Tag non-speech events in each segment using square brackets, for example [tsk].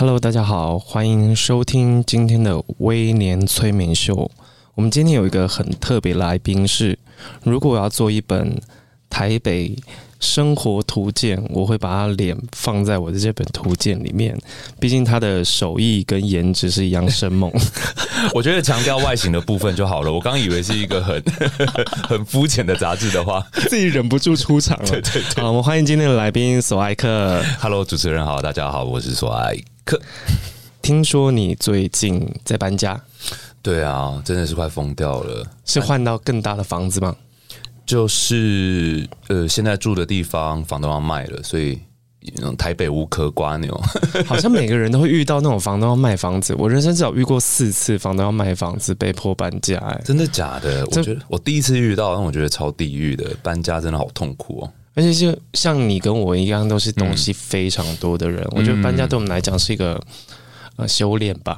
Hello，大家好，欢迎收听今天的微年催眠秀。我们今天有一个很特别来宾是，如果我要做一本台北生活图鉴，我会把他脸放在我的这本图鉴里面。毕竟他的手艺跟颜值是一样生猛。[laughs] 我觉得强调外形的部分就好了。我刚以为是一个很 [laughs] 很肤浅的杂志的话，自己忍不住出场了。[laughs] 对对对，好，我们欢迎今天的来宾索艾克。Hello，主持人好，大家好，我是索艾克。听说你最近在搬家？对啊，真的是快疯掉了。是换到更大的房子吗？就是呃，现在住的地方房东要卖了，所以台北无壳瓜牛，[laughs] 好像每个人都会遇到那种房东要卖房子。我人生至少遇过四次房东要卖房子，被迫搬家。哎，真的假的？我觉得我第一次遇到，让我觉得超地狱的，搬家真的好痛苦哦。而且就像你跟我一样，都是东西非常多的人，嗯、我觉得搬家对我们来讲是一个呃修炼吧。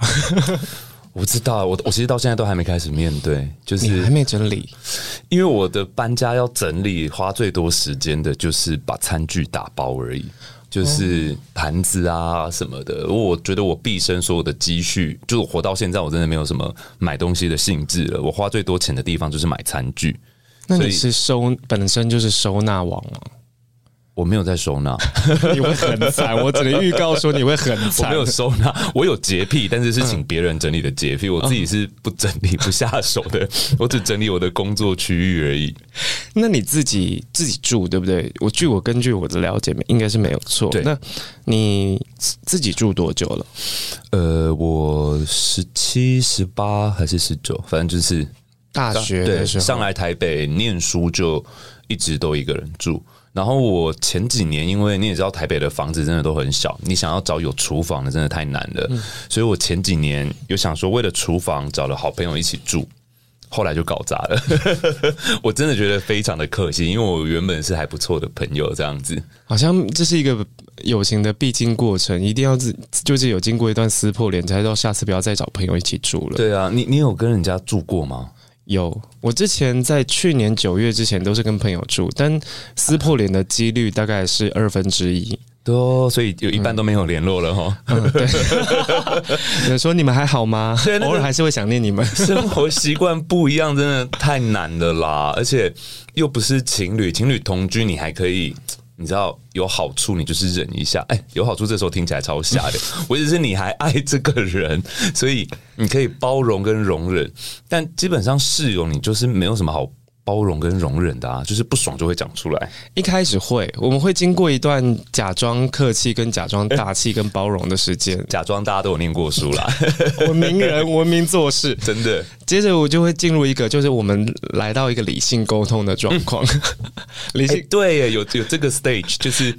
[laughs] 我不知道，我我其实到现在都还没开始面对，就是还没整理，因为我的搬家要整理，花最多时间的就是把餐具打包而已，就是盘子啊什么的。我觉得我毕生所有的积蓄，就活到现在，我真的没有什么买东西的兴致了。我花最多钱的地方就是买餐具。那你是收本身就是收纳王吗？我没有在收纳，[laughs] 你会很惨。我只能预告说你会很惨。我没有收纳，我有洁癖，但是是请别人整理的洁癖。我自己是不整理、不下手的。我只整理我的工作区域而已。[laughs] 那你自己自己住对不对？我据我根据我的了解，应该是没有错。那你自己住多久了？呃，我十七、十八还是十九，反正就是大学的时候上来台北念书，就一直都一个人住。然后我前几年，因为你也知道台北的房子真的都很小，你想要找有厨房的真的太难了，嗯、所以我前几年有想说，为了厨房找了好朋友一起住，后来就搞砸了。[laughs] 我真的觉得非常的可惜，因为我原本是还不错的朋友，这样子好像这是一个友情的必经过程，一定要自就是有经过一段撕破脸，才知道下次不要再找朋友一起住了。对啊，你你有跟人家住过吗？有，我之前在去年九月之前都是跟朋友住，但撕破脸的几率大概是二分之一，多，所以有一半都没有联络了哈。对，[laughs] 有说你们还好吗？偶尔还是会想念你们。生活习惯不一样，真的太难了啦！而且又不是情侣，情侣同居你还可以。你知道有好处，你就是忍一下。哎、欸，有好处，这时候听起来超瞎的。[laughs] 我意思是你还爱这个人，所以你可以包容跟容忍。但基本上室友，你就是没有什么好。包容跟容忍的啊，就是不爽就会讲出来。一开始会，我们会经过一段假装客气、跟假装大气、跟包容的时间，[laughs] 假装大家都有念过书啦，[laughs] 文明人文明做事，[laughs] 真的。接着我就会进入一个，就是我们来到一个理性沟通的状况。理性、欸、对，有有这个 stage，就是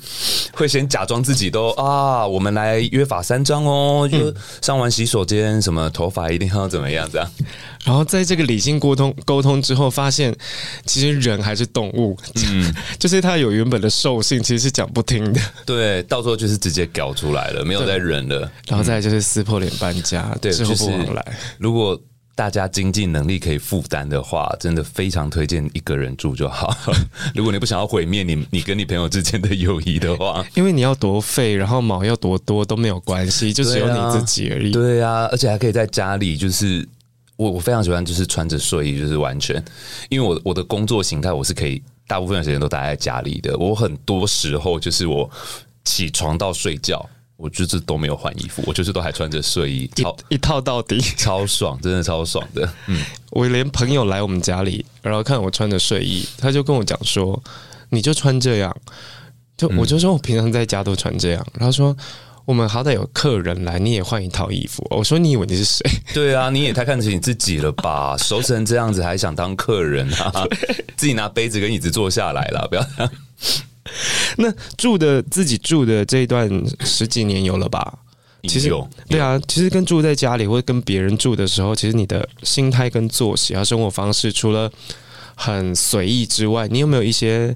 会先假装自己都啊，我们来约法三章哦，就上完洗手间，什么头发一定要怎么样这样。然后在这个理性沟通沟通之后，发现其实人还是动物，嗯，[laughs] 就是他有原本的兽性，其实是讲不听的。对，到时候就是直接搞出来了，没有再忍了。然后再就是撕破脸搬家，对，之后不往来。如果大家经济能力可以负担的话，真的非常推荐一个人住就好。[laughs] 如果你不想要毁灭你你跟你朋友之间的友谊的话，因为你要多废，然后毛要多多都没有关系，就只有你自己而已。对啊，而且还可以在家里就是。我我非常喜欢，就是穿着睡衣，就是完全，因为我我的工作形态，我是可以大部分的时间都待在家里的。我很多时候就是我起床到睡觉，我就是都没有换衣服，我就是都还穿着睡衣，一一套到底，超爽，真的超爽的。嗯，我连朋友来我们家里，然后看我穿着睡衣，他就跟我讲说：“你就穿这样。”就我就说我平常在家都穿这样，然后说。我们好歹有客人来，你也换一套衣服。我说，你以为你是谁？对啊，你也太看得起你自己了吧？[laughs] 熟成这样子还想当客人啊？自己拿杯子跟椅子坐下来了，不要。[laughs] 那住的自己住的这一段十几年有了吧？其实有对啊，其实跟住在家里或者跟别人住的时候，其实你的心态跟作息啊生活方式，除了很随意之外，你有没有一些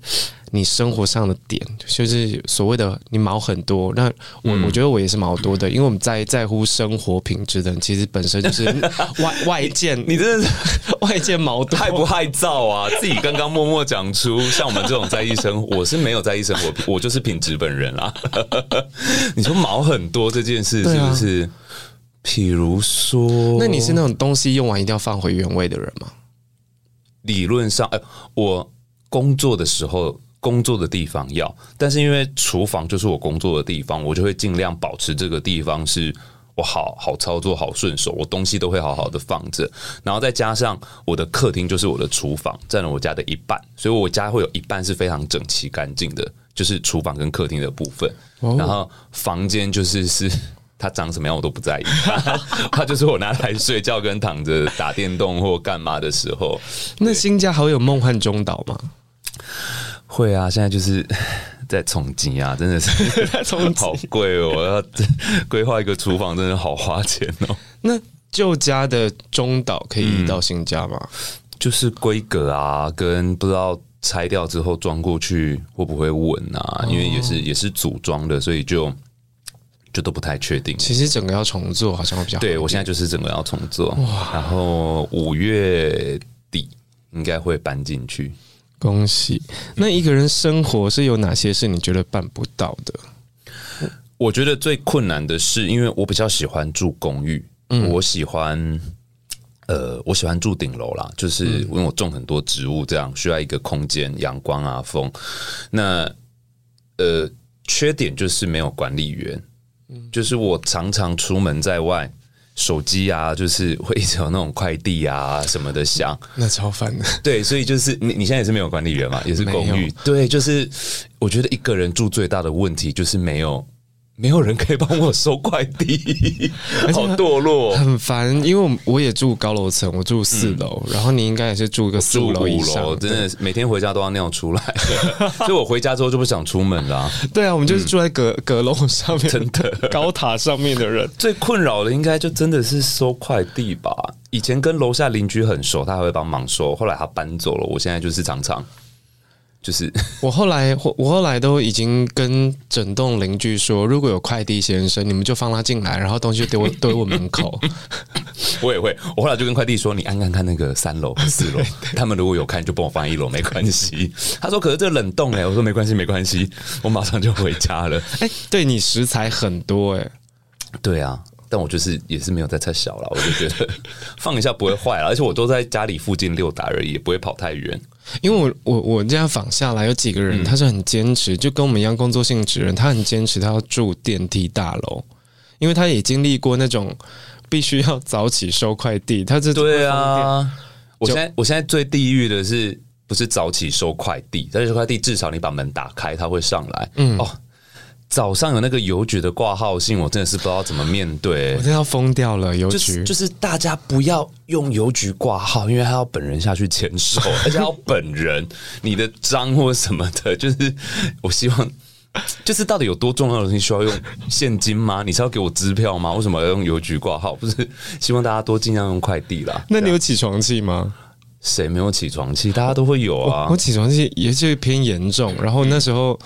你生活上的点，就是所谓的你毛很多？那我、嗯、我觉得我也是毛多的，因为我们在在乎生活品质的人，其实本身就是 [laughs] 外外见，你真的是 [laughs] 外见毛多，害不害臊啊？自己刚刚默默讲出，像我们这种在意生活，我是没有在意生活，我就是品质本人啦。[laughs] 你说毛很多这件事是不是？譬、啊、如说，那你是那种东西用完一定要放回原位的人吗？理论上，哎，我工作的时候，工作的地方要，但是因为厨房就是我工作的地方，我就会尽量保持这个地方是我好好操作、好顺手，我东西都会好好的放着。然后再加上我的客厅就是我的厨房，占了我家的一半，所以我家会有一半是非常整齐干净的，就是厨房跟客厅的部分。然后房间就是是。它长什么样我都不在意，[laughs] 它就是我拿来睡觉跟躺着打电动或干嘛的时候。那新家好有梦幻中岛吗？会啊，现在就是 [laughs] 在重机啊，真的是 [laughs] 好贵哦！我要规划一个厨房，真的好花钱哦。那旧家的中岛可以移到新家吗？嗯、就是规格啊，跟不知道拆掉之后装过去会不会稳啊？哦、因为也是也是组装的，所以就。就都不太确定。其实整个要重做好像会比较好。对，我现在就是整个要重做，哇然后五月底应该会搬进去。恭喜！那一个人生活是有哪些是你觉得办不到的？我觉得最困难的是，因为我比较喜欢住公寓，嗯，我喜欢呃，我喜欢住顶楼啦，就是因为我种很多植物，这样需要一个空间，阳光啊，风。那呃，缺点就是没有管理员。就是我常常出门在外，手机啊，就是会一直有那种快递啊什么的响，[laughs] 那超烦的。对，所以就是你你现在也是没有管理员嘛，也是公寓。对，就是我觉得一个人住最大的问题就是没有。没有人可以帮我收快递，[laughs] 好堕落，很烦。因为我我也住高楼层，我住四楼，嗯、然后你应该也是住个四五楼以上，真的每天回家都要尿出来，[laughs] 所以我回家之后就不想出门了。对啊，我们就是住在阁阁楼上面，真的高塔上面的人，最困扰的应该就真的是收快递吧。以前跟楼下邻居很熟，他还会帮忙收，后来他搬走了，我现在就是常常。就是 [laughs] 我后来，我我后来都已经跟整栋邻居说，如果有快递先生，你们就放他进来，然后东西就丢我 [laughs] 丢我门口。我也会，我后来就跟快递说，你按看看那个三楼四楼，[laughs] 他们如果有看，就帮我放一楼，没关系。他说，可是这冷冻哎、欸，我说没关系，没关系，我马上就回家了。哎、欸，对你食材很多哎、欸，对啊。但我就是也是没有在太小了，我就觉得放一下不会坏了，而且我都在家里附近溜达而已，也不会跑太远。因为我我我这样访下来有几个人，他是很坚持，就跟我们一样工作性质人，他很坚持，他要住电梯大楼，因为他也经历过那种必须要早起收快递，他这对啊。我现在我现在最地狱的是不是早起收快递？早起收快递至少你把门打开，他会上来。嗯哦。早上有那个邮局的挂号信，我真的是不知道怎么面对，我真的要疯掉了。邮局就是，就是大家不要用邮局挂号，因为他要本人下去签收，[laughs] 而且要本人你的章或什么的。就是我希望，就是到底有多重要的东西需要用现金吗？你是要给我支票吗？为什么要用邮局挂号？不是希望大家多尽量用快递啦。那你有起床气吗？谁没有起床气？大家都会有啊。我，我起床气也是偏严重，然后那时候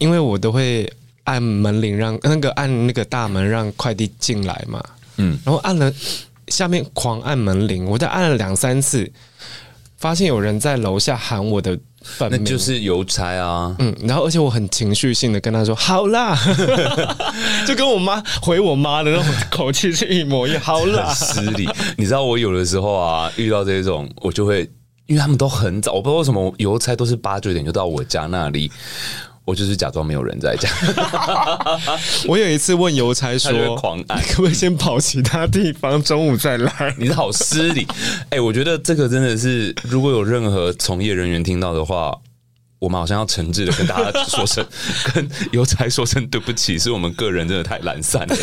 因为我都会。按门铃让那个按那个大门让快递进来嘛，嗯，然后按了下面狂按门铃，我再按了两三次，发现有人在楼下喊我的那就是邮差啊，嗯，然后而且我很情绪性的跟他说好啦，[laughs] 就跟我妈回我妈的那种口气是一模一样，好啦，失礼，你知道我有的时候啊遇到这种我就会，因为他们都很早，我不知道为什么邮差都是八九点就到我家那里。我就是假装没有人在家。[laughs] 我有一次问邮差说：“狂按，可不可以先跑其他地方，中午再来？”你是好失礼。[laughs] 哎、欸，我觉得这个真的是，如果有任何从业人员听到的话，我们好像要诚挚的跟大家说声，[laughs] 跟邮差说声对不起，是我们个人真的太懒散了，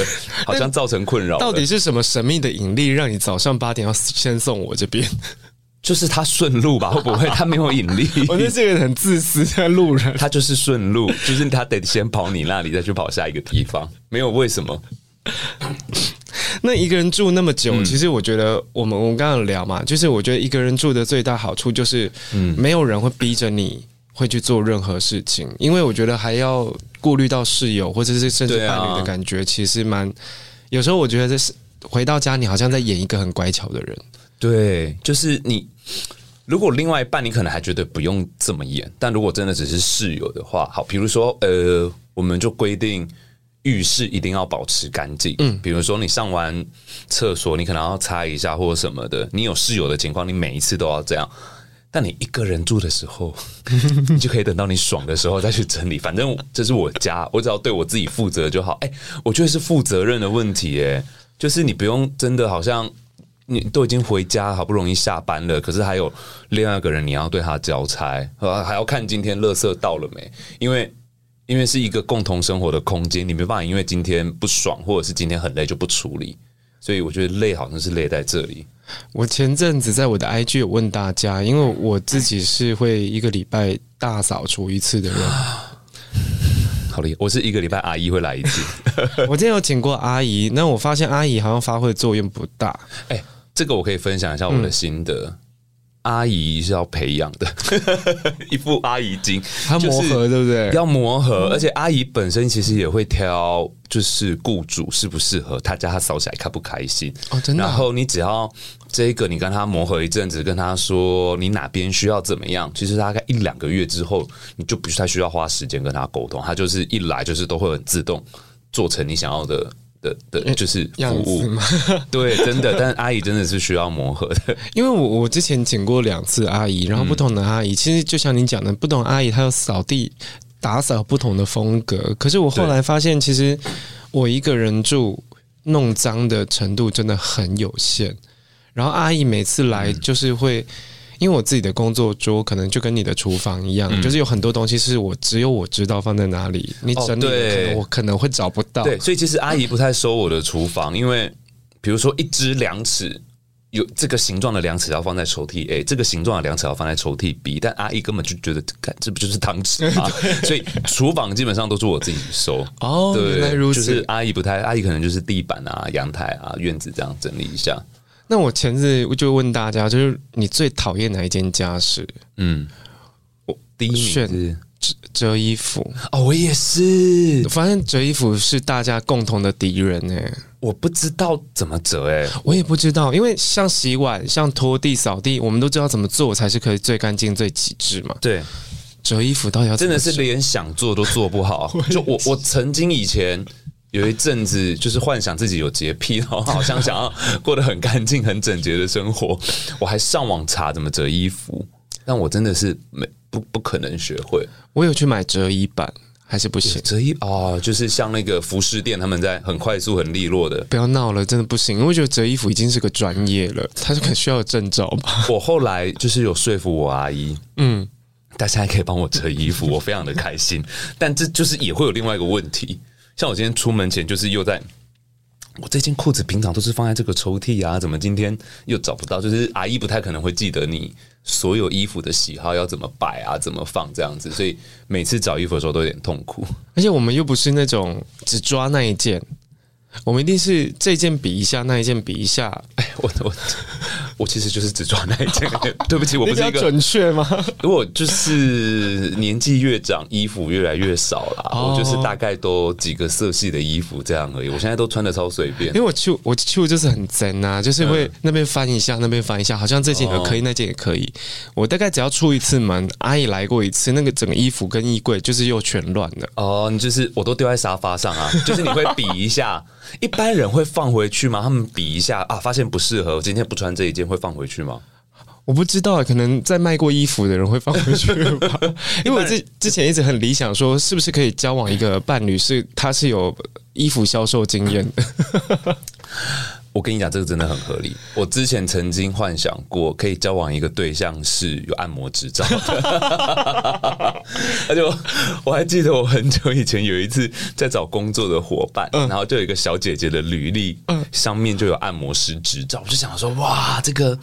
好像造成困扰。到底是什么神秘的引力，让你早上八点要先送我这边？就是他顺路吧，[laughs] 会不会他没有引力？我觉得这个人很自私的路人，他就是顺路，就是他得先跑你那里，再去跑下一个地方，没有为什么。那一个人住那么久，嗯、其实我觉得我们我们刚刚聊嘛，就是我觉得一个人住的最大好处就是，嗯，没有人会逼着你会去做任何事情，因为我觉得还要顾虑到室友或者是甚至伴侣的感觉，其实蛮有时候我觉得这是回到家，你好像在演一个很乖巧的人。对，就是你如果另外一半你可能还觉得不用这么严，但如果真的只是室友的话，好，比如说呃，我们就规定。浴室一定要保持干净，嗯，比如说你上完厕所，你可能要擦一下或者什么的。你有室友的情况，你每一次都要这样。但你一个人住的时候，[laughs] 你就可以等到你爽的时候再去整理。反正这是我家，我只要对我自己负责就好。哎，我觉得是负责任的问题，哎，就是你不用真的好像你都已经回家，好不容易下班了，可是还有另外一个人你要对他交差，还要看今天垃圾到了没，因为。因为是一个共同生活的空间，你没办法因为今天不爽或者是今天很累就不处理，所以我觉得累好像是累在这里。我前阵子在我的 IG 有问大家，因为我自己是会一个礼拜大扫除一次的人，[sighs] 好厉害！我是一个礼拜阿姨会来一次。[laughs] 我今天有请过阿姨，那我发现阿姨好像发挥的作用不大。哎，这个我可以分享一下我的心得。嗯阿姨是要培养的，[laughs] 一副阿姨精，她磨合，对不对？要磨合，而且阿姨本身其实也会挑，就是雇主适不适合他家，他扫起来开不开心哦，真的。然后你只要这个，你跟他磨合一阵子，跟他说你哪边需要怎么样，其实大概一两个月之后，你就不太需要花时间跟他沟通，他就是一来就是都会很自动做成你想要的。的的就是服务，[laughs] 对，真的，但阿姨真的是需要磨合的。[laughs] 因为我我之前请过两次阿姨，然后不同的阿姨，嗯、其实就像你讲的，不同阿姨她要扫地、打扫不同的风格。可是我后来发现，其实我一个人住，弄脏的程度真的很有限。然后阿姨每次来就是会。因为我自己的工作桌可能就跟你的厨房一样，嗯、就是有很多东西是我只有我知道放在哪里，你整理可能我可能会找不到。对，所以其实阿姨不太收我的厨房，因为比如说一只量尺有这个形状的量尺要放在抽屉 A，这个形状的量尺要放在抽屉 B，但阿姨根本就觉得，看这不就是汤匙吗？[laughs] 所以厨房基本上都是我自己收。哦，对，原来如此。就是阿姨不太，阿姨可能就是地板啊、阳台啊、院子这样整理一下。那我前次我就问大家，就是你最讨厌哪一件家事？嗯，我第一选折折衣服。哦，我也是。我发现折衣服是大家共同的敌人哎、欸，我不知道怎么折哎、欸，我也不知道，因为像洗碗、像拖地、扫地，我们都知道怎么做才是可以最干净、最极致嘛。对，折衣服到底要真的是连想做都做不好。[laughs] 就我我曾经以前。有一阵子，就是幻想自己有洁癖，然后好像想要过得很干净、很整洁的生活。我还上网查怎么折衣服，但我真的是没不不可能学会。我有去买折衣板，还是不行。折衣哦，就是像那个服饰店，他们在很快速、很利落的。不要闹了，真的不行。因为我觉得折衣服已经是个专业了，它是很需要证照吧。我后来就是有说服我阿姨，嗯，大家还可以帮我折衣服，我非常的开心。但这就是也会有另外一个问题。像我今天出门前，就是又在我这件裤子平常都是放在这个抽屉啊，怎么今天又找不到？就是阿姨不太可能会记得你所有衣服的喜好要怎么摆啊，怎么放这样子，所以每次找衣服的时候都有点痛苦。而且我们又不是那种只抓那一件。我们一定是这件比一下，那一件比一下。[laughs] 哎，我我 [laughs] 我其实就是只抓那一件。对不起，我不是一个准确吗？[laughs] 如果就是年纪越长，衣服越来越少了。哦、我就是大概都几个色系的衣服这样而已。我现在都穿的超随便，因为我去我去就是很真啊，就是会那边翻一下，那边翻一下，好像这件也可以，哦、那件也可以。我大概只要出一次门，阿姨来过一次，那个整个衣服跟衣柜就是又全乱了。哦，你就是我都丢在沙发上啊，就是你会比一下。一般人会放回去吗？他们比一下啊，发现不适合，我今天不穿这一件会放回去吗？我不知道，可能在卖过衣服的人会放回去吧。[laughs] 因为我之之前一直很理想，说是不是可以交往一个伴侣，是他是有衣服销售经验的。[laughs] 我跟你讲，这个真的很合理。我之前曾经幻想过，可以交往一个对象是有按摩执照的，[laughs] 而且我我还记得我很久以前有一次在找工作的伙伴，然后就有一个小姐姐的履历，上面就有按摩师执照，我就想说，哇，这个。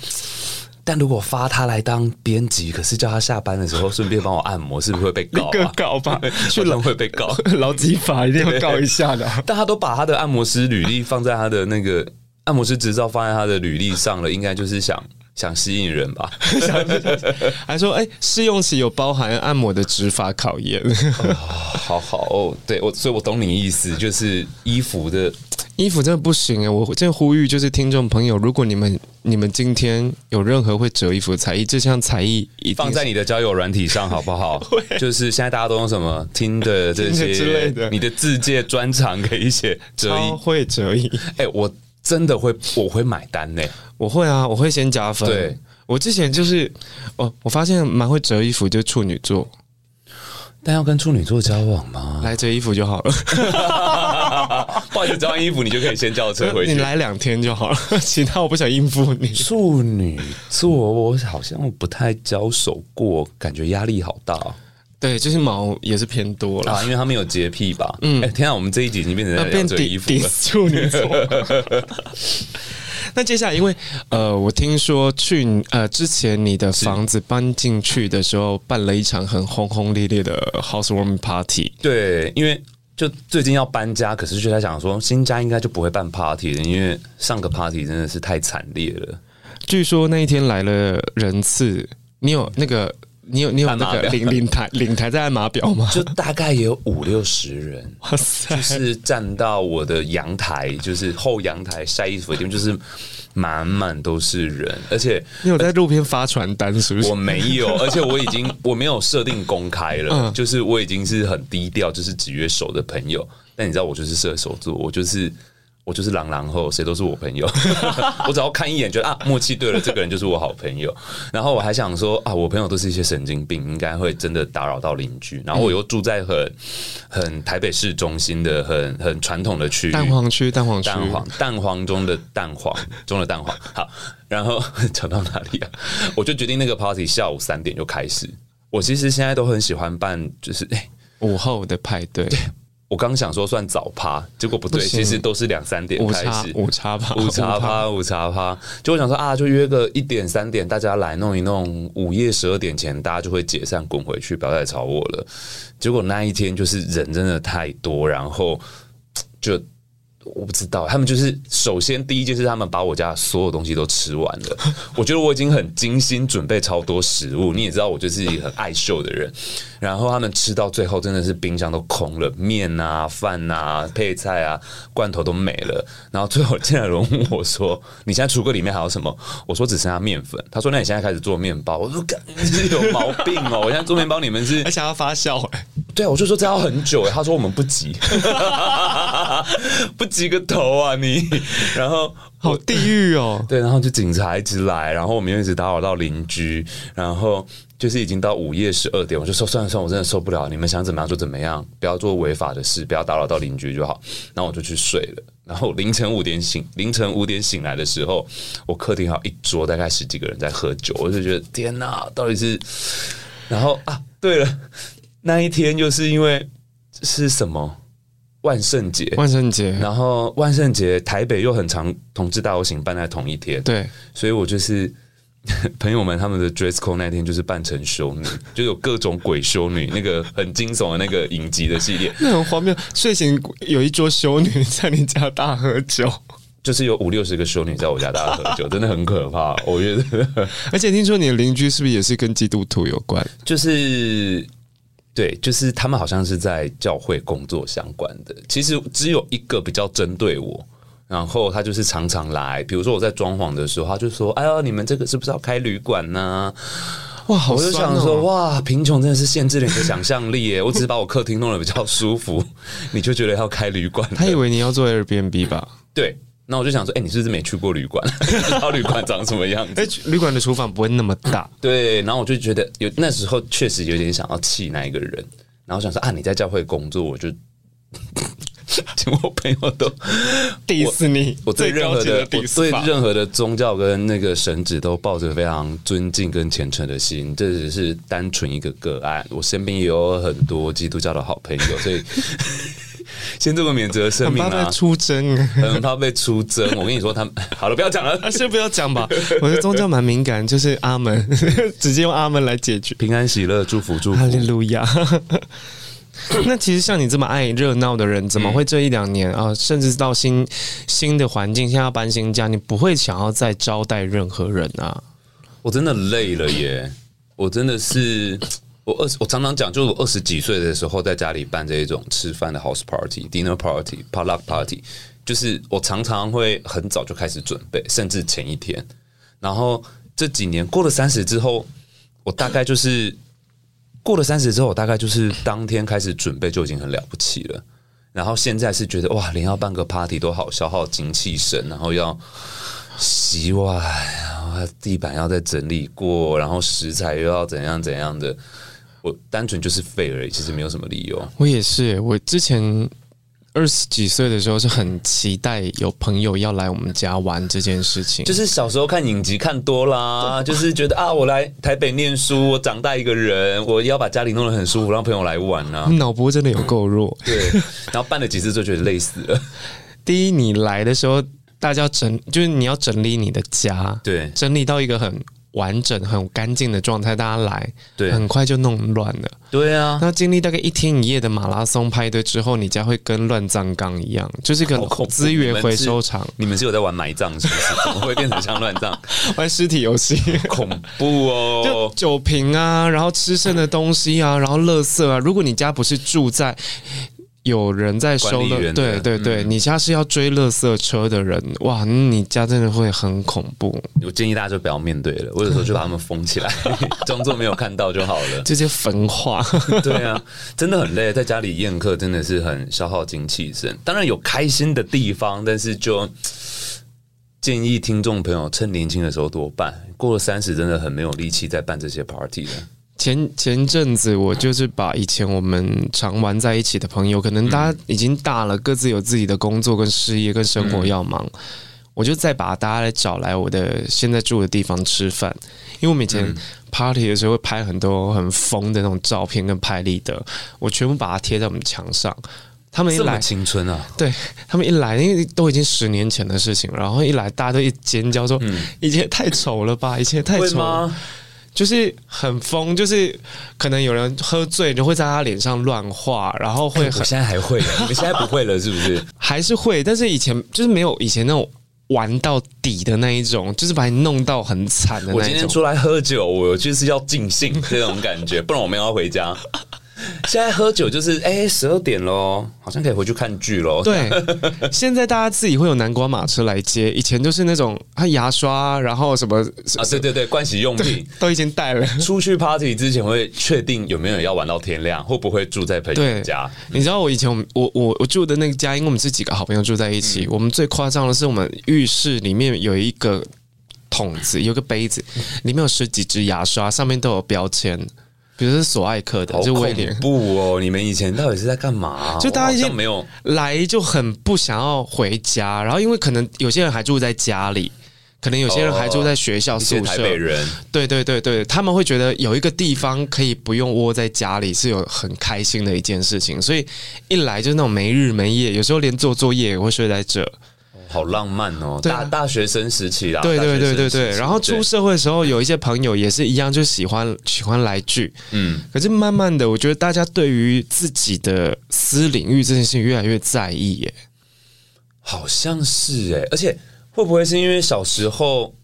但如果发他来当编辑，可是叫他下班的时候顺便帮我按摩，是不是会被告、啊？个告吧，[laughs] 去能会被告，[laughs] 劳基法一定要告一下的。但他都把他的按摩师履历放在他的那个按摩师执照放在他的履历上了，应该就是想。想吸引人吧，[laughs] 还说哎，试用期有包含按摩的执法考验，[laughs] 哦，好好哦，对我，所以我懂你意思，就是衣服的 [tsk] 衣服真的不行哎，我真的呼吁就是听众朋友，如果你们你们今天有任何会折衣服的才艺，这项才艺放在你的交友软体上好不好？[laughs] 就是现在大家都用什么听的这些之类的，你的自介专长可以写折衣，会折衣，哎，我真的会，我会买单呢。我会啊，我会先加分。对，我之前就是，哦，我发现蛮会折衣服，就是处女座，但要跟处女座交往吗？来折衣服就好了。[laughs] 不好意思，折完衣服你就可以先叫车回去。你来两天就好了，[laughs] 其他我不想应付你。处女座，我好像不太交手过，感觉压力好大。对，就是毛也是偏多了，啊，因为他们有洁癖吧？嗯，哎，天啊，我们这一集已经变成在折衣服了，处女座。[laughs] 那接下来，因为呃，我听说去呃之前你的房子搬进去的时候，办了一场很轰轰烈烈的 housewarming party。对，因为就最近要搬家，可是就在想说新家应该就不会办 party 了，因为上个 party 真的是太惨烈了。据说那一天来了人次，你有那个？你有你有那个领领台 [laughs] 领台在按码表吗？就大概有五六十人，哇塞！就是站到我的阳台，就是后阳台晒衣服的地方，就是满满都是人，而且你有在路边发传单是不是？我没有，[laughs] 而且我已经我没有设定公开了，就是我已经是很低调，就是只约手的朋友。但你知道我就是射手座，我就是。我就是狼狼后，谁都是我朋友。[laughs] 我只要看一眼，觉得啊，默契对了，这个人就是我好朋友。然后我还想说啊，我朋友都是一些神经病，应该会真的打扰到邻居。然后我又住在很很台北市中心的很很传统的区域，蛋黄区，蛋黄区，蛋黄蛋黄中的蛋黄中的蛋黄。好，然后讲到哪里啊？我就决定那个 party 下午三点就开始。我其实现在都很喜欢办，就是哎午后的派对。我刚想说算早趴，结果不对，不其实都是两三点开始。午茶趴，午茶趴，午茶趴。就我想说啊，就约个一点三点，大家来弄一弄。午夜十二点前，大家就会解散，滚回去，不要再吵我了。结果那一天就是人真的太多，然后 [tsk] 就。我不知道，他们就是首先第一件事，他们把我家所有东西都吃完了。[laughs] 我觉得我已经很精心准备超多食物，你也知道我就是一个很爱秀的人。然后他们吃到最后真的是冰箱都空了，面啊、饭啊、配菜啊、罐头都没了。然后最后竟然问我说：“你现在橱柜里面还有什么？”我说：“只剩下面粉。”他说：“那你现在开始做面包？”我说：“你是有毛病哦！我现在做面包，你们是 [laughs] 还想要发酵？”对啊，我就说这要很久。他说：“我们不急。”不。几个头啊你，[laughs] 然后好地狱哦，[laughs] 对，然后就警察一直来，然后我们又一直打扰到邻居，然后就是已经到午夜十二点，我就说算了算了，我真的受不了，你们想怎么样就怎么样，不要做违法的事，不要打扰到邻居就好。然后我就去睡了，然后凌晨五点醒，凌晨五点醒来的时候，我客厅还有一桌大概十几个人在喝酒，我就觉得天哪，到底是，然后啊，对了，那一天就是因为是什么？万圣节，万圣节，然后万圣节台北又很常同志大游行办在同一天，对，所以我就是 [laughs] 朋友们他们的 dress code 那天就是扮成修女，就有各种鬼修女，[laughs] 那个很惊悚的那个影集的系列，那很荒谬。睡醒有一桌修女在你家大喝酒，就是有五六十个修女在我家大喝酒，[laughs] 真的很可怕。我觉得，而且听说你的邻居是不是也是跟基督徒有关？就是。对，就是他们好像是在教会工作相关的。其实只有一个比较针对我，然后他就是常常来。比如说我在装潢的时候，他就说：“哎呀，你们这个是不是要开旅馆呢？”哇，好哦，我就想说，哇，贫穷真的是限制了你的想象力耶！我只是把我客厅弄得比较舒服，[laughs] 你就觉得要开旅馆？他以为你要做 Airbnb 吧？对。那我就想说，哎、欸，你是不是没去过旅馆？[laughs] 不知道旅馆长什么样子？哎、欸，旅馆的厨房不会那么大。对，然后我就觉得有那时候确实有点想要气那一个人，然后想说啊，你在教会工作，我就，[laughs] 请我朋友都 [laughs] diss 你。我对任何的，对任何的宗教跟那个神祇都抱着非常尊敬跟虔诚的心，这只是单纯一个个案。我身边也有很多基督教的好朋友，所以。[laughs] 先做个免责声明啊，很怕被出征，很怕被出征。我跟你说，他们 [laughs] 好了，不要讲了，先不要讲吧。我的宗教蛮敏感，就是阿门，[laughs] 直接用阿门来解决，平安喜乐，祝福祝福，哈利路亚。那其实像你这么爱热闹的人，怎么会这一两年啊，甚至到新新的环境，现在要搬新家，你不会想要再招待任何人啊？我真的累了耶！我真的是，我二十，我常常讲，就是我二十几岁的时候，在家里办这一种吃饭的 house party、dinner party、potluck party，就是我常常会很早就开始准备，甚至前一天。然后这几年过了三十之后，我大概就是。过了三十之后，我大概就是当天开始准备就已经很了不起了。然后现在是觉得哇，连要办个 party 都好消耗精气神，然后要洗碗，然后地板要再整理过，然后食材又要怎样怎样的。我单纯就是废而已，其实没有什么理由。我也是，我之前。二十几岁的时候是很期待有朋友要来我们家玩这件事情，就是小时候看影集看多啦，就是觉得啊，我来台北念书，我长大一个人，我要把家里弄得很舒服，让朋友来玩啊。[laughs] 脑波真的有够弱，[laughs] 对。然后办了几次就觉得累死了。[laughs] 第一，你来的时候，大家整就是你要整理你的家，对，整理到一个很。完整很干净的状态，大家来，对，很快就弄乱了。对啊，那经历大概一天一夜的马拉松派对之后，你家会跟乱葬岗一样，就是一个资源回收场。你们是有在玩埋葬是不是？怎么会变成像乱葬？[laughs] 玩尸体游戏，恐怖哦！[laughs] 就酒瓶啊，然后吃剩的东西啊，然后垃圾啊。如果你家不是住在。有人在收的，对对对，嗯、你家是要追垃圾车的人，哇，你家真的会很恐怖。我建议大家就不要面对了，我有时候就把他们封起来，[laughs] 装作没有看到就好了。这些焚化，[laughs] 对啊，真的很累，在家里宴客真的是很消耗精气神。当然有开心的地方，但是就建议听众朋友趁年轻的时候多办，过了三十真的很没有力气再办这些 party 了。前前阵子，我就是把以前我们常玩在一起的朋友，可能大家已经大了，各自有自己的工作跟事业跟生活要忙，我就再把大家来找来我的现在住的地方吃饭。因为我们以前 party 的时候会拍很多很疯的那种照片跟拍立得，我全部把它贴在我们墙上。他们一来，青春啊！对，他们一来，因为都已经十年前的事情，然后一来，大家都一尖叫说：“以前太丑了吧？以前太丑了。”就是很疯，就是可能有人喝醉就会在他脸上乱画，然后会很。我现在还会，你们现在不会了是不是？[laughs] 还是会，但是以前就是没有以前那种玩到底的那一种，就是把你弄到很惨的那一种。我今天出来喝酒，我就是要尽兴这种感觉，不然我们要回家。[laughs] 现在喝酒就是哎，十二点喽，好像可以回去看剧喽。对，现在大家自己会有南瓜马车来接，以前就是那种啊牙刷，然后什么啊，对对对，盥洗用品都已经带了。出去 party 之前会确定有没有人要玩到天亮，会不会住在朋友家？你知道我以前我我我住的那个家，因为我们是几个好朋友住在一起，嗯、我们最夸张的是我们浴室里面有一个桶子，有个杯子，里面有十几支牙刷，上面都有标签。比如是索爱克的，就威廉。不哦，你们以前到底是在干嘛？就大家已经没有来，就很不想要回家。然后因为可能有些人还住在家里，可能有些人还住在学校宿舍。台北人，对对对对，他们会觉得有一个地方可以不用窝在家里，是有很开心的一件事情。所以一来就是那种没日没夜，有时候连做作业也会睡在这。好浪漫哦，大、啊、大学生时期啦，对对对对对。然后出社会的时候，有一些朋友也是一样，就喜欢喜欢来聚。嗯，可是慢慢的，我觉得大家对于自己的私领域这件事情越来越在意耶。好像是哎，而且会不会是因为小时候？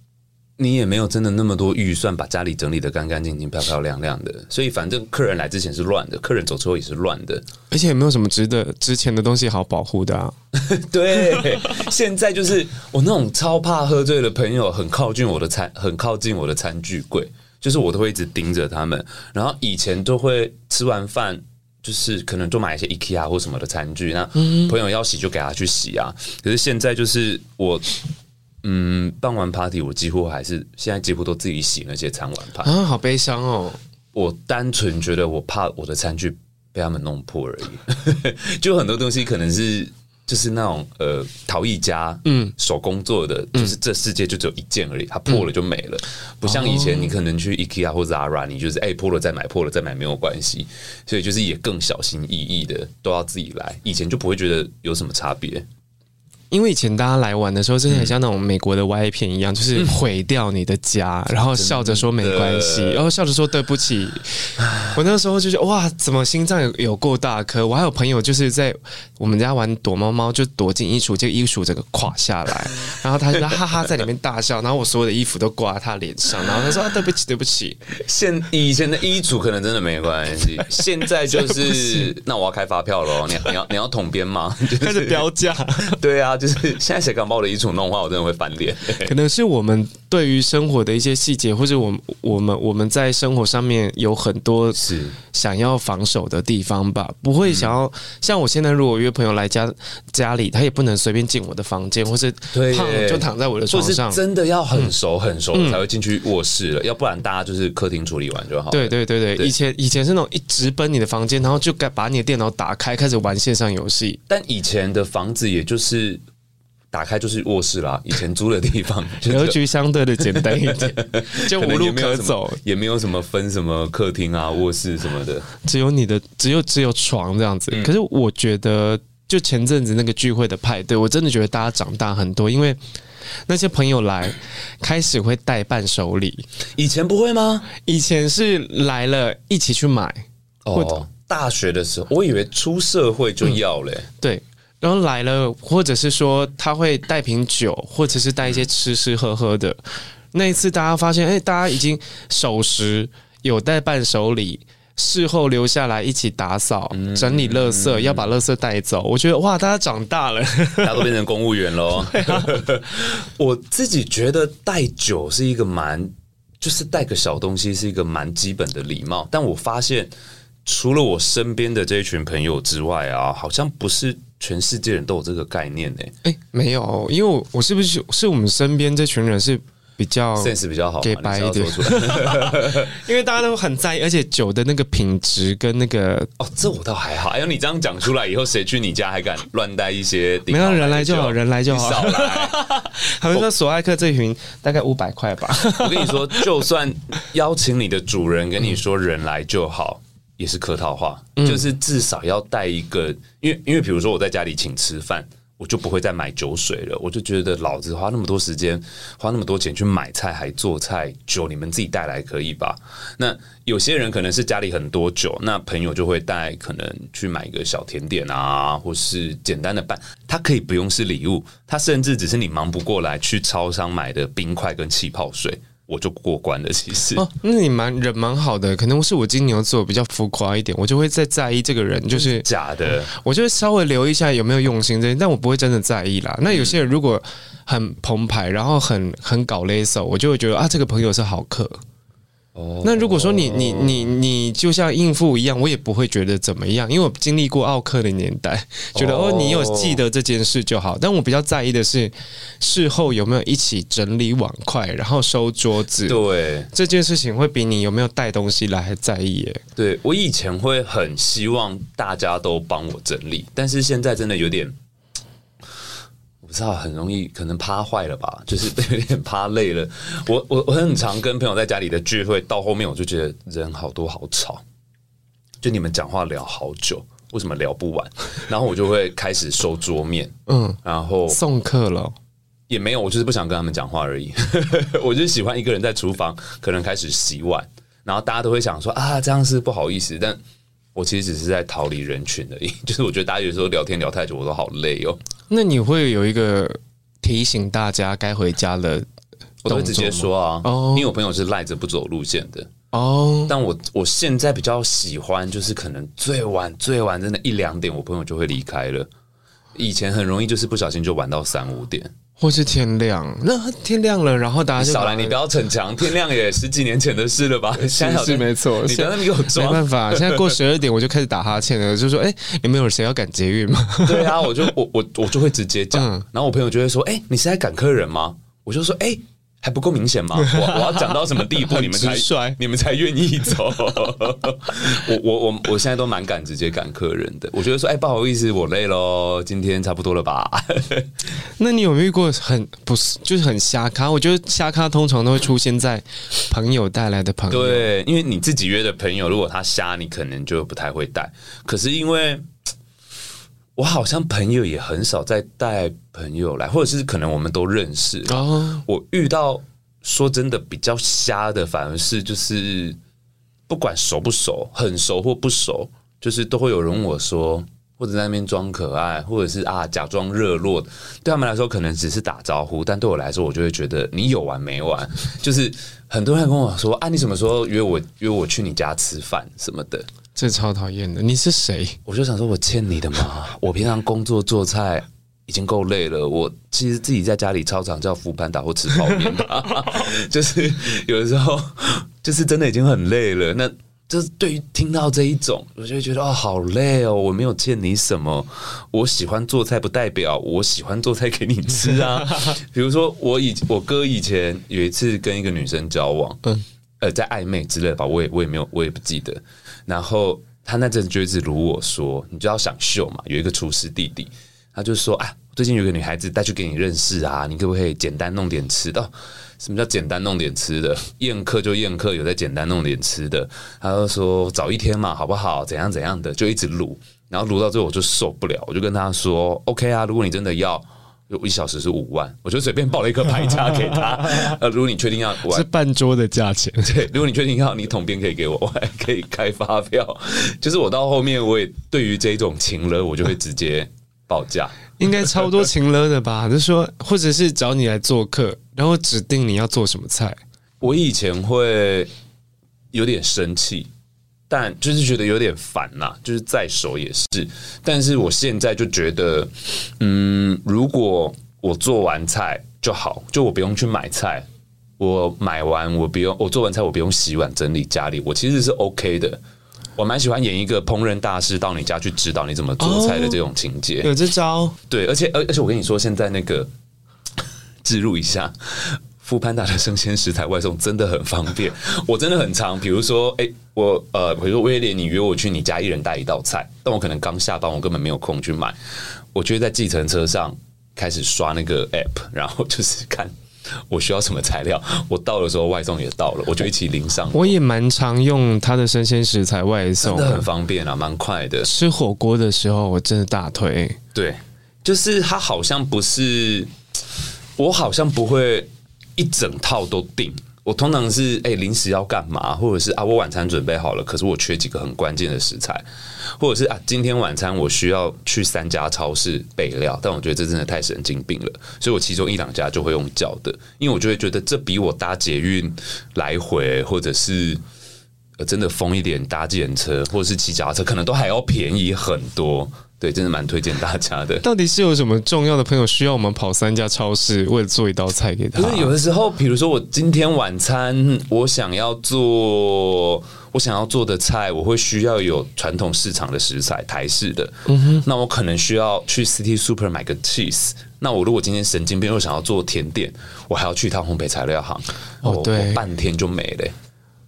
你也没有真的那么多预算，把家里整理得干干净净、漂漂亮亮的，所以反正客人来之前是乱的，客人走之后也是乱的，而且也没有什么值得值钱的东西好保护的啊。[laughs] 对，现在就是我那种超怕喝醉的朋友，很靠近我的餐，很靠近我的餐具柜，就是我都会一直盯着他们。然后以前都会吃完饭，就是可能就买一些 IKEA 或什么的餐具，那朋友要洗就给他去洗啊。可是现在就是我。嗯，办完 party，我几乎还是现在几乎都自己洗那些餐碗盘。啊，好悲伤哦！我单纯觉得我怕我的餐具被他们弄破而已，[laughs] 就很多东西可能是就是那种呃陶艺家，嗯，手工做的，就是这世界就只有一件而已，它破了就没了，不像以前你可能去 IKEA 或者 Zara，你就是哎破了再买，破了再买没有关系，所以就是也更小心翼翼的都要自己来，以前就不会觉得有什么差别。因为以前大家来玩的时候，真的很像那种美国的 Y A 片一样，就是毁掉你的家，然后笑着说没关系，然后笑着说对不起。我那时候就觉得哇，怎么心脏有有够大颗？我还有朋友就是在我们家玩躲猫猫，就躲进衣橱，这个衣橱整个垮下来，[laughs] 然后他就哈哈在里面大笑，然后我所有的衣服都挂在他脸上，然后他说啊对不起对不起。现以前的衣橱可能真的没关系，现在就是 [laughs] 那我要开发票喽，你你要你要统编吗？[laughs] 开始标价，对啊。就是现在谁敢把我的衣橱弄坏，我真的会翻脸。[laughs] 可能是我们对于生活的一些细节，或者我我们我们在生活上面有很多是想要防守的地方吧，不会想要像我现在如果约朋友来家家里，他也不能随便进我的房间，或是胖就躺在我的床上，真的要很熟很熟才会进去卧室了，要不然大家就是客厅处理完就好。对对对对，以前以前是那种一直奔你的房间，然后就该把你的电脑打开，开始玩线上游戏。但以前的房子也就是。打开就是卧室啦，以前租的地方 [laughs] 格局相对的简单一点，[laughs] 就无路可走，也没有什么分什么客厅啊、卧室什么的，只有你的，只有只有床这样子。可是我觉得，就前阵子那个聚会的派对，我真的觉得大家长大很多，因为那些朋友来开始会带伴手礼，以前不会吗？以前是来了一起去买。哦，大学的时候，我以为出社会就要嘞、欸嗯，对。然后来了，或者是说他会带瓶酒，或者是带一些吃吃喝喝的。那一次大家发现，哎，大家已经守时，有带伴手礼，事后留下来一起打扫、整理垃圾，要把垃圾带走。我觉得哇，大家长大了，大家都变成公务员了。[laughs] [laughs] 我自己觉得带酒是一个蛮，就是带个小东西是一个蛮基本的礼貌。但我发现，除了我身边的这一群朋友之外啊，好像不是。全世界人都有这个概念呢？哎，没有，因为我我是不是是我们身边这群人是比较 sense 比较好，给白一点，[laughs] 因为大家都很在意，而且酒的那个品质跟那个哦，这我倒还好。哎呦，你这样讲出来以后，谁去你家还敢乱带一些？没有人来就好，人来就好，少来。[laughs] 他们说索爱克这群大概五百块吧。我跟你说，[laughs] 就算邀请你的主人跟你说人来就好。也是客套话，就是至少要带一个，因为因为比如说我在家里请吃饭，我就不会再买酒水了，我就觉得老子花那么多时间，花那么多钱去买菜还做菜，酒你们自己带来可以吧？那有些人可能是家里很多酒，那朋友就会带，可能去买一个小甜点啊，或是简单的伴，他可以不用是礼物，他甚至只是你忙不过来去超商买的冰块跟气泡水。我就过关了，其实哦，那你蛮人蛮好的，可能是我金牛座比较浮夸一点，我就会再在意这个人就是假的，我就会稍微留意一下有没有用心这些，但我不会真的在意啦。那有些人如果很澎湃，然后很很搞勒手，我就会觉得啊，这个朋友是好客。那如果说你你你你就像应付一样，我也不会觉得怎么样，因为我经历过奥克的年代，觉得哦，你有记得这件事就好。但我比较在意的是事后有没有一起整理碗筷，然后收桌子。对，这件事情会比你有没有带东西来还在意耶。对，我以前会很希望大家都帮我整理，但是现在真的有点。不知道很容易可能趴坏了吧，[laughs] 就是有点趴累了。我我我很常跟朋友在家里的聚会，到后面我就觉得人好多好吵，就你们讲话聊好久，为什么聊不完？[laughs] 然后我就会开始收桌面，[laughs] 嗯，然后送客了也没有，我就是不想跟他们讲话而已。我就喜欢一个人在厨房，可能开始洗碗，然后大家都会想说啊，这样是不好意思，但我其实只是在逃离人群而已。[laughs] 就是我觉得大家有时候聊天聊太久，我都好累哦。那你会有一个提醒大家该回家了，我都会直接说啊。哦，你有朋友是赖着不走路线的哦。但我我现在比较喜欢，就是可能最晚最晚真的一两点，我朋友就会离开了。以前很容易就是不小心就玩到三五点。或是天亮，那天亮了，然后大家就少来，你不要逞强，天亮也十几年前的事了吧？[laughs] 是没错，你不要那么给我装，没办法，现在过十二点我就开始打哈欠了，就说：“哎、欸，有没有谁要赶捷运吗？”对啊，我就我我我就会直接讲，[laughs] 嗯、然后我朋友就会说：“哎、欸，你是在赶客人吗？”我就说：“哎、欸，还不够明显吗？我我要讲到什么地步，[laughs] 你们才帅，你们才愿意走？[laughs] 我我我我现在都蛮敢直接赶客人的。我觉得说，哎、欸，不好意思，我累喽，今天差不多了吧？[laughs] 那你有没有遇过很不是，就是很瞎咖？我觉得瞎咖通常都会出现在朋友带来的朋友。对，因为你自己约的朋友，如果他瞎，你可能就不太会带。可是因为。我好像朋友也很少再带朋友来，或者是可能我们都认识。哦，我遇到说真的比较瞎的，反而是就是不管熟不熟，很熟或不熟，就是都会有人问我说，或者在那边装可爱，或者是啊假装热络。对他们来说可能只是打招呼，但对我来说，我就会觉得你有完没完。就是很多人跟我说啊，你什么时候约我约我去你家吃饭什么的。这超讨厌的！你是谁？我就想说，我欠你的嘛。[laughs] 我平常工作做菜已经够累了，我其实自己在家里操场叫 foodpanda 或吃泡面的，[laughs] 就是有的时候就是真的已经很累了。那就是对于听到这一种，我就会觉得哦，好累哦。我没有欠你什么，我喜欢做菜不代表我喜欢做菜给你吃啊。[laughs] 比如说，我以我哥以前有一次跟一个女生交往，嗯，呃，在暧昧之类吧，我也我也没有，我也不记得。然后他那阵就一直如我说，你就要想秀嘛。有一个厨师弟弟，他就说：“啊，最近有个女孩子带去给你认识啊，你可不可以简单弄点吃的？什么叫简单弄点吃的？宴客就宴客，有在简单弄点吃的。”他就说：“早一天嘛，好不好？怎样怎样的，就一直撸。然后撸到最后我就受不了，我就跟他说：‘OK 啊，如果你真的要。’”一小时是五万，我就随便报了一个牌价给他。[laughs] 呃，如果你确定要，是半桌的价钱。对，如果你确定要，你统编可以给我，我还可以开发票。就是我到后面，我也对于这种情了，我就会直接报价。[laughs] 应该超多情了的吧？就是说，或者是找你来做客，然后指定你要做什么菜。我以前会有点生气。但就是觉得有点烦呐，就是在手也是。但是我现在就觉得，嗯，如果我做完菜就好，就我不用去买菜，我买完我不用，我做完菜我不用洗碗整理家里，我其实是 OK 的。我蛮喜欢演一个烹饪大师到你家去指导你怎么做菜的这种情节。有这招？对，而且而而且我跟你说，现在那个 [laughs] 植入一下。Foodpanda 的生鲜食材外送真的很方便，我真的很常，比如说，哎、欸，我呃，比如说威廉，你约我去你家，一人带一道菜，但我可能刚下班，我根本没有空去买，我就会在计程车上开始刷那个 app，然后就是看我需要什么材料，我到的时候外送也到了，我就一起拎上。我也蛮常用他的生鲜食材外送，真的很方便啊，蛮快的。吃火锅的时候，我真的大推。对，就是他好像不是，我好像不会。一整套都订，我通常是哎临时要干嘛，或者是啊我晚餐准备好了，可是我缺几个很关键的食材，或者是啊今天晚餐我需要去三家超市备料，但我觉得这真的太神经病了，所以我其中一两家就会用叫的，因为我就会觉得这比我搭捷运来回，或者是真的疯一点搭计程车，或者是骑脚踏车，可能都还要便宜很多。对，真的蛮推荐大家的。[laughs] 到底是有什么重要的朋友需要我们跑三家超市，为了做一道菜给他？不是有的时候，比如说我今天晚餐我想要做我想要做的菜，我会需要有传统市场的食材，台式的。嗯哼，那我可能需要去 City Super 买个 cheese。那我如果今天神经病又想要做甜点，我还要去一趟烘焙材料行。哦，对，我半天就没了。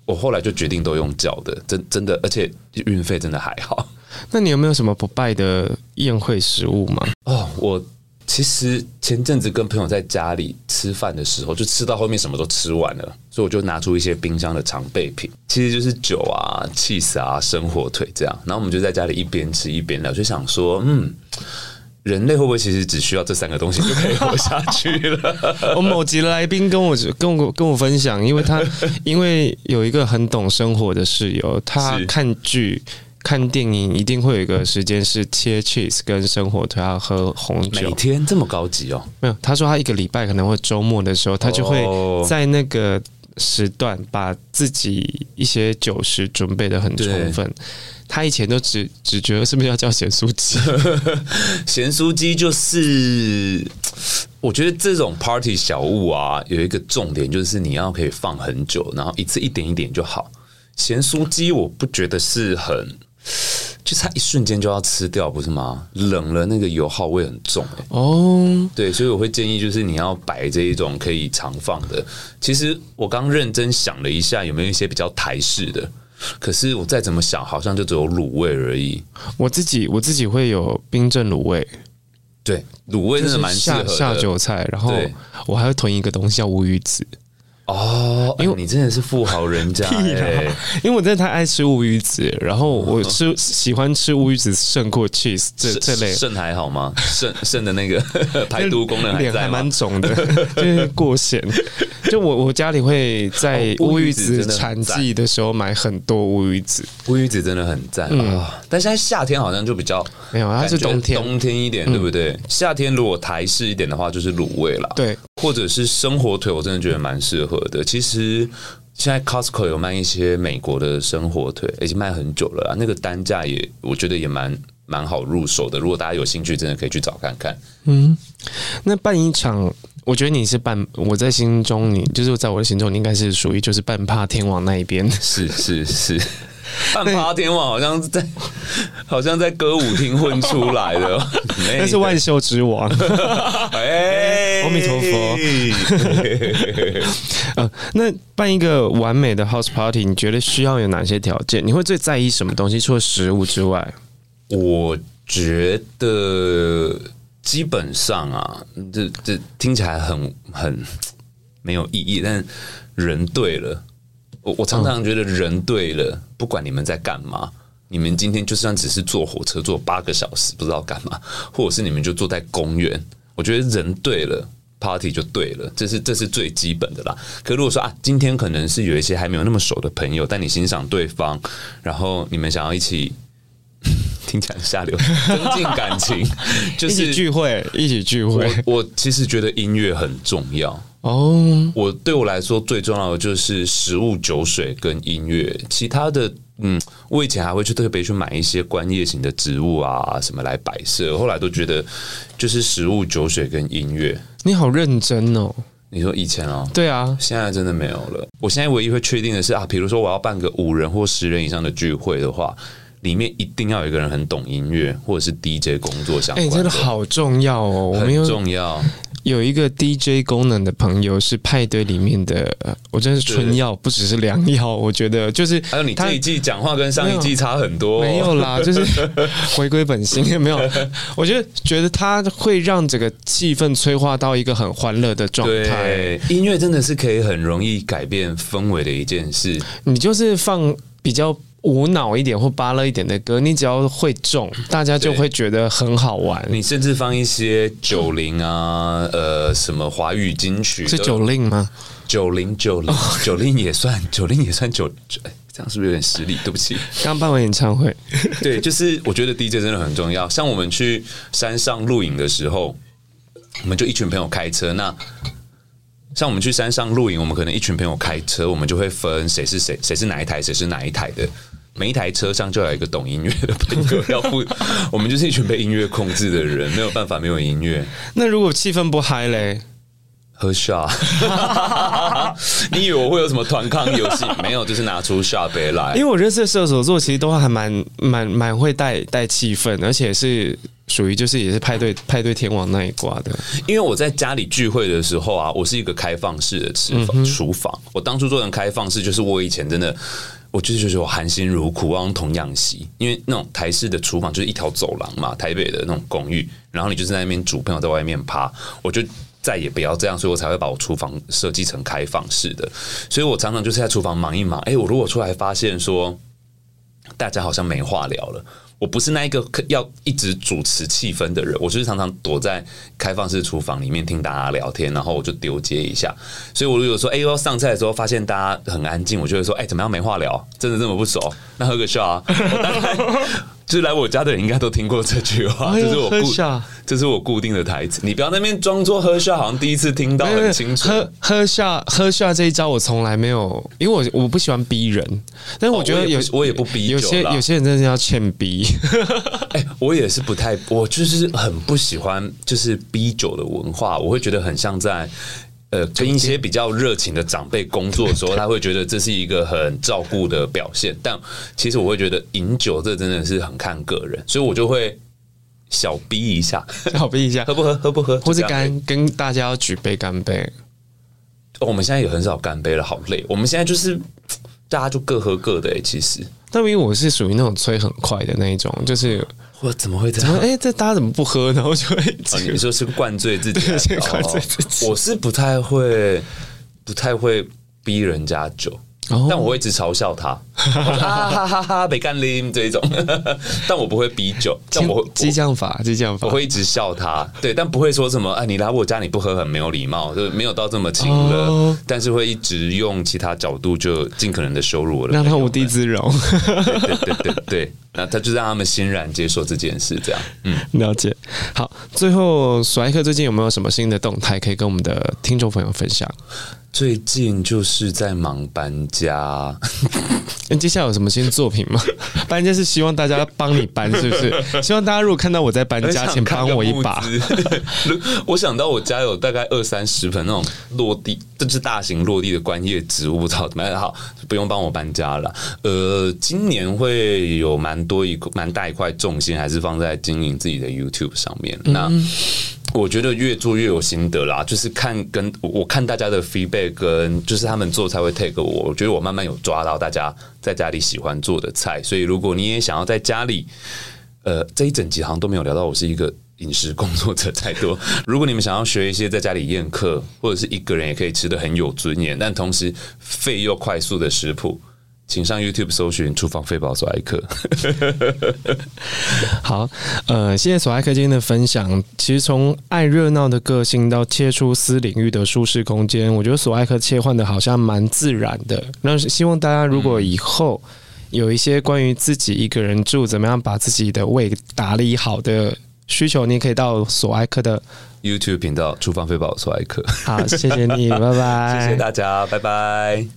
我后来就决定都用叫的，真真的，而且运费真的还好。那你有没有什么不败的宴会食物吗？哦，我其实前阵子跟朋友在家里吃饭的时候，就吃到后面什么都吃完了，所以我就拿出一些冰箱的常备品，其实就是酒啊、cheese 啊、生火腿这样。然后我们就在家里一边吃一边聊，就想说，嗯，人类会不会其实只需要这三个东西就可以活下去了？[laughs] 我某集来宾跟我跟我跟我分享，因为他 [laughs] 因为有一个很懂生活的室友，他看剧。看电影一定会有一个时间是切 cheese 跟生火腿，要喝红酒。每天这么高级哦？没有，他说他一个礼拜可能会周末的时候，他就会在那个时段把自己一些酒食准备的很充分。他以前都只只觉得是不是要叫咸酥鸡？[laughs] 咸酥鸡就是，我觉得这种 party 小物啊，有一个重点就是你要可以放很久，然后一次一点一点就好。咸酥鸡我不觉得是很。就是它一瞬间就要吃掉，不是吗？冷了那个油耗味很重，欸，哦，对，所以我会建议就是你要摆这一种可以常放的。其实我刚认真想了一下，有没有一些比较台式的？可是我再怎么想，好像就只有卤味而已。我自己我自己会有冰镇卤味，对，卤味真的蛮适合的下酒菜。然后我还会囤一个东西叫乌鱼子。哦，因为你真的是富豪人家，[laughs] 欸，因为我真的太爱吃乌鱼子，然后我吃 [laughs] 喜欢吃乌鱼子胜过 cheese 这这类。肾还好吗？肾肾的那个 [laughs] 排毒功能还蛮肿的，就是过咸。就我我家里会在乌鱼子产季的时候买很多乌鱼子，乌鱼子真的很赞啊！但现在夏天好像就比较没有，它是冬天冬天一点，对不对？夏天如果台式一点的话，就是卤味啦。对，或者是生火腿，我真的觉得蛮适合的。其实现在 Costco 有卖一些美国的生火腿，已经卖很久了啦。那个单价也，我觉得也蛮蛮好入手的。如果大家有兴趣，真的可以去找看看。嗯，那办一场，我觉得你是半，我在心中你就是在我的心中，你应该是属于就是半怕天王那一边。是是是。半趴天王好像在，好像在歌舞厅混出来的，[laughs] 那是万秀之王。[laughs] 哎，阿弥陀佛。[laughs] 呃，那办一个完美的 house party，你觉得需要有哪些条件？你会最在意什么东西？除了食物之外，我觉得基本上啊，这这听起来很很没有意义，但人对了。我我常常觉得人对了，不管你们在干嘛，你们今天就算只是坐火车坐八个小时，不知道干嘛，或者是你们就坐在公园，我觉得人对了，party 就对了，这是这是最基本的啦。可如果说啊，今天可能是有一些还没有那么熟的朋友，但你欣赏对方，然后你们想要一起。[laughs] 听起来下流，增进感情，[laughs] 就是聚会，一起聚会。我我其实觉得音乐很重要哦。我对我来说最重要的就是食物、酒水跟音乐。其他的，嗯，我以前还会去特别去买一些观叶型的植物啊什么来摆设。后来都觉得就是食物、酒水跟音乐。你好认真哦。你说以前哦？对啊，现在真的没有了。我现在唯一会确定的是啊，比如说我要办个五人或十人以上的聚会的话。里面一定要有一个人很懂音乐，或者是 DJ 工作相关的。哎、欸，真的好重要哦！我们很重要。有一个 DJ 功能的朋友是派对里面的，我真的是春药，不只是良药。[laughs] 我觉得就是，还有你这一季讲话跟上一季差很多。没有啦，[laughs] 就是回归本心。没有，我觉得觉得他会让整个气氛催化到一个很欢乐的状态。音乐真的是可以很容易改变氛围的一件事。你就是放比较。无脑一点或芭乐一点的歌，你只要会中，大家就会觉得很好玩。你甚至放一些九零啊，呃，什么华语金曲？是九零吗？九零九零九零也算，[laughs] 九零也算九，哎，这样是不是有点失礼？对不起，刚办完演唱会。[laughs] 对，就是我觉得 DJ 真的很重要。像我们去山上录影的时候，我们就一群朋友开车。那像我们去山上露营，我们可能一群朋友开车，我们就会分谁是谁，谁是哪一台，谁是哪一台的。每一台车上就有一个懂音乐的朋友要不，我们就是一群被音乐控制的人，没有办法没有音乐。那如果气氛不嗨嘞？喝 shot？[laughs] 你以为我会有什么团康游戏？没有，就是拿出 shot 杯来。因为我认识的射手座其实都还蛮蛮蛮会带带气氛，而且是属于就是也是派对派对天王那一挂的。因为我在家里聚会的时候啊，我是一个开放式的厨房，厨房。我当初做成开放式，就是我以前真的。我就是就是我含辛茹苦，我用童养媳，因为那种台式的厨房就是一条走廊嘛，台北的那种公寓，然后你就是在那边煮，朋友在外面趴，我就再也不要这样，所以我才会把我厨房设计成开放式的，所以我常常就是在厨房忙一忙，哎，我如果出来发现说大家好像没话聊了。我不是那一个要一直主持气氛的人，我就是常常躲在开放式厨房里面听大家聊天，然后我就丢接一下。所以，我如果说哎，要上菜的时候发现大家很安静，我就会说哎，怎么样没话聊？真的这么不熟？那喝个 shot 啊！就是来我家的人应该都听过这句话，这是我固，这是我固定的台词。你不要那边装作喝下，好像第一次听到很清楚。喝喝下喝下这一招我从来没有，因为我我不喜欢逼人，但是我觉得有我也不逼，有些有些人真的是要欠逼。[laughs] 哎，我也是不太，我就是很不喜欢就是逼酒的文化，我会觉得很像在。呃跟一些比较热情的长辈工作的时候，他会觉得这是一个很照顾的表现。但其实我会觉得饮酒这真的是很看个人，所以我就会小逼一下，[laughs] 小逼一下，喝不喝，喝不喝，或是干跟大家要举杯干杯。哦，我们现在也很少干杯了，好累。我们现在就是大家就各喝各的，欸，其实。但因为我是属于那种催很快的那一种，就是。我怎么会这样？哎，这大家怎么不喝？然后就会、[laughs] 哦，你说是灌醉自己，先灌醉自己。我是不太会，不太会逼人家酒。但我会一直嘲笑他，哈哈哈哈，被干拎这一种，但我不会逼酒，但我激将法，激将法，我会一直笑他，对，但不会说什么，哎，你来我家你不喝很没有礼貌，就没有到这么亲了，哦、但是会一直用其他角度就尽可能的羞辱我的，让他无地自容，对对对对对，那他就让他们欣然接受这件事，这样，嗯，了解。好，最后索艾克最近有没有什么新的动态可以跟我们的听众朋友分享？最近就是在忙搬家，那 [laughs] 接下来有什么新作品吗？[laughs] 搬家是希望大家帮你搬，是不是？[laughs] 希望大家如果看到我在搬家，请帮我一把。我想到我家有大概二三十盆那种落地，这是大型落地的观叶植物，不知道怎么样。好，不用帮我搬家了。呃，今年会有蛮多一蛮大一块重心，还是放在经营自己的 YouTube 上面。那。嗯我觉得越做越有心得啦，就是看跟我看大家的 feedback，跟就是他们做才会 take 我。我觉得我慢慢有抓到大家在家里喜欢做的菜，所以如果你也想要在家里，呃，这一整集好像都没有聊到我是一个饮食工作者太多。[laughs] 如果你们想要学一些在家里宴客，或者是一个人也可以吃得很有尊严，但同时费又快速的食谱。请上 YouTube 搜寻厨房废宝索艾克。[laughs] 好，呃，谢谢索艾克今天的分享。其实从爱热闹的个性到切出私领域的舒适空间，我觉得索艾克切换的好像蛮自然的。那希望大家如果以后有一些关于自己一个人住怎么样把自己的胃打理好的需求，你可以到索艾克的 YouTube 频道“厨房废宝索艾克”。好，谢谢你，拜拜，[laughs] 谢谢大家，拜拜。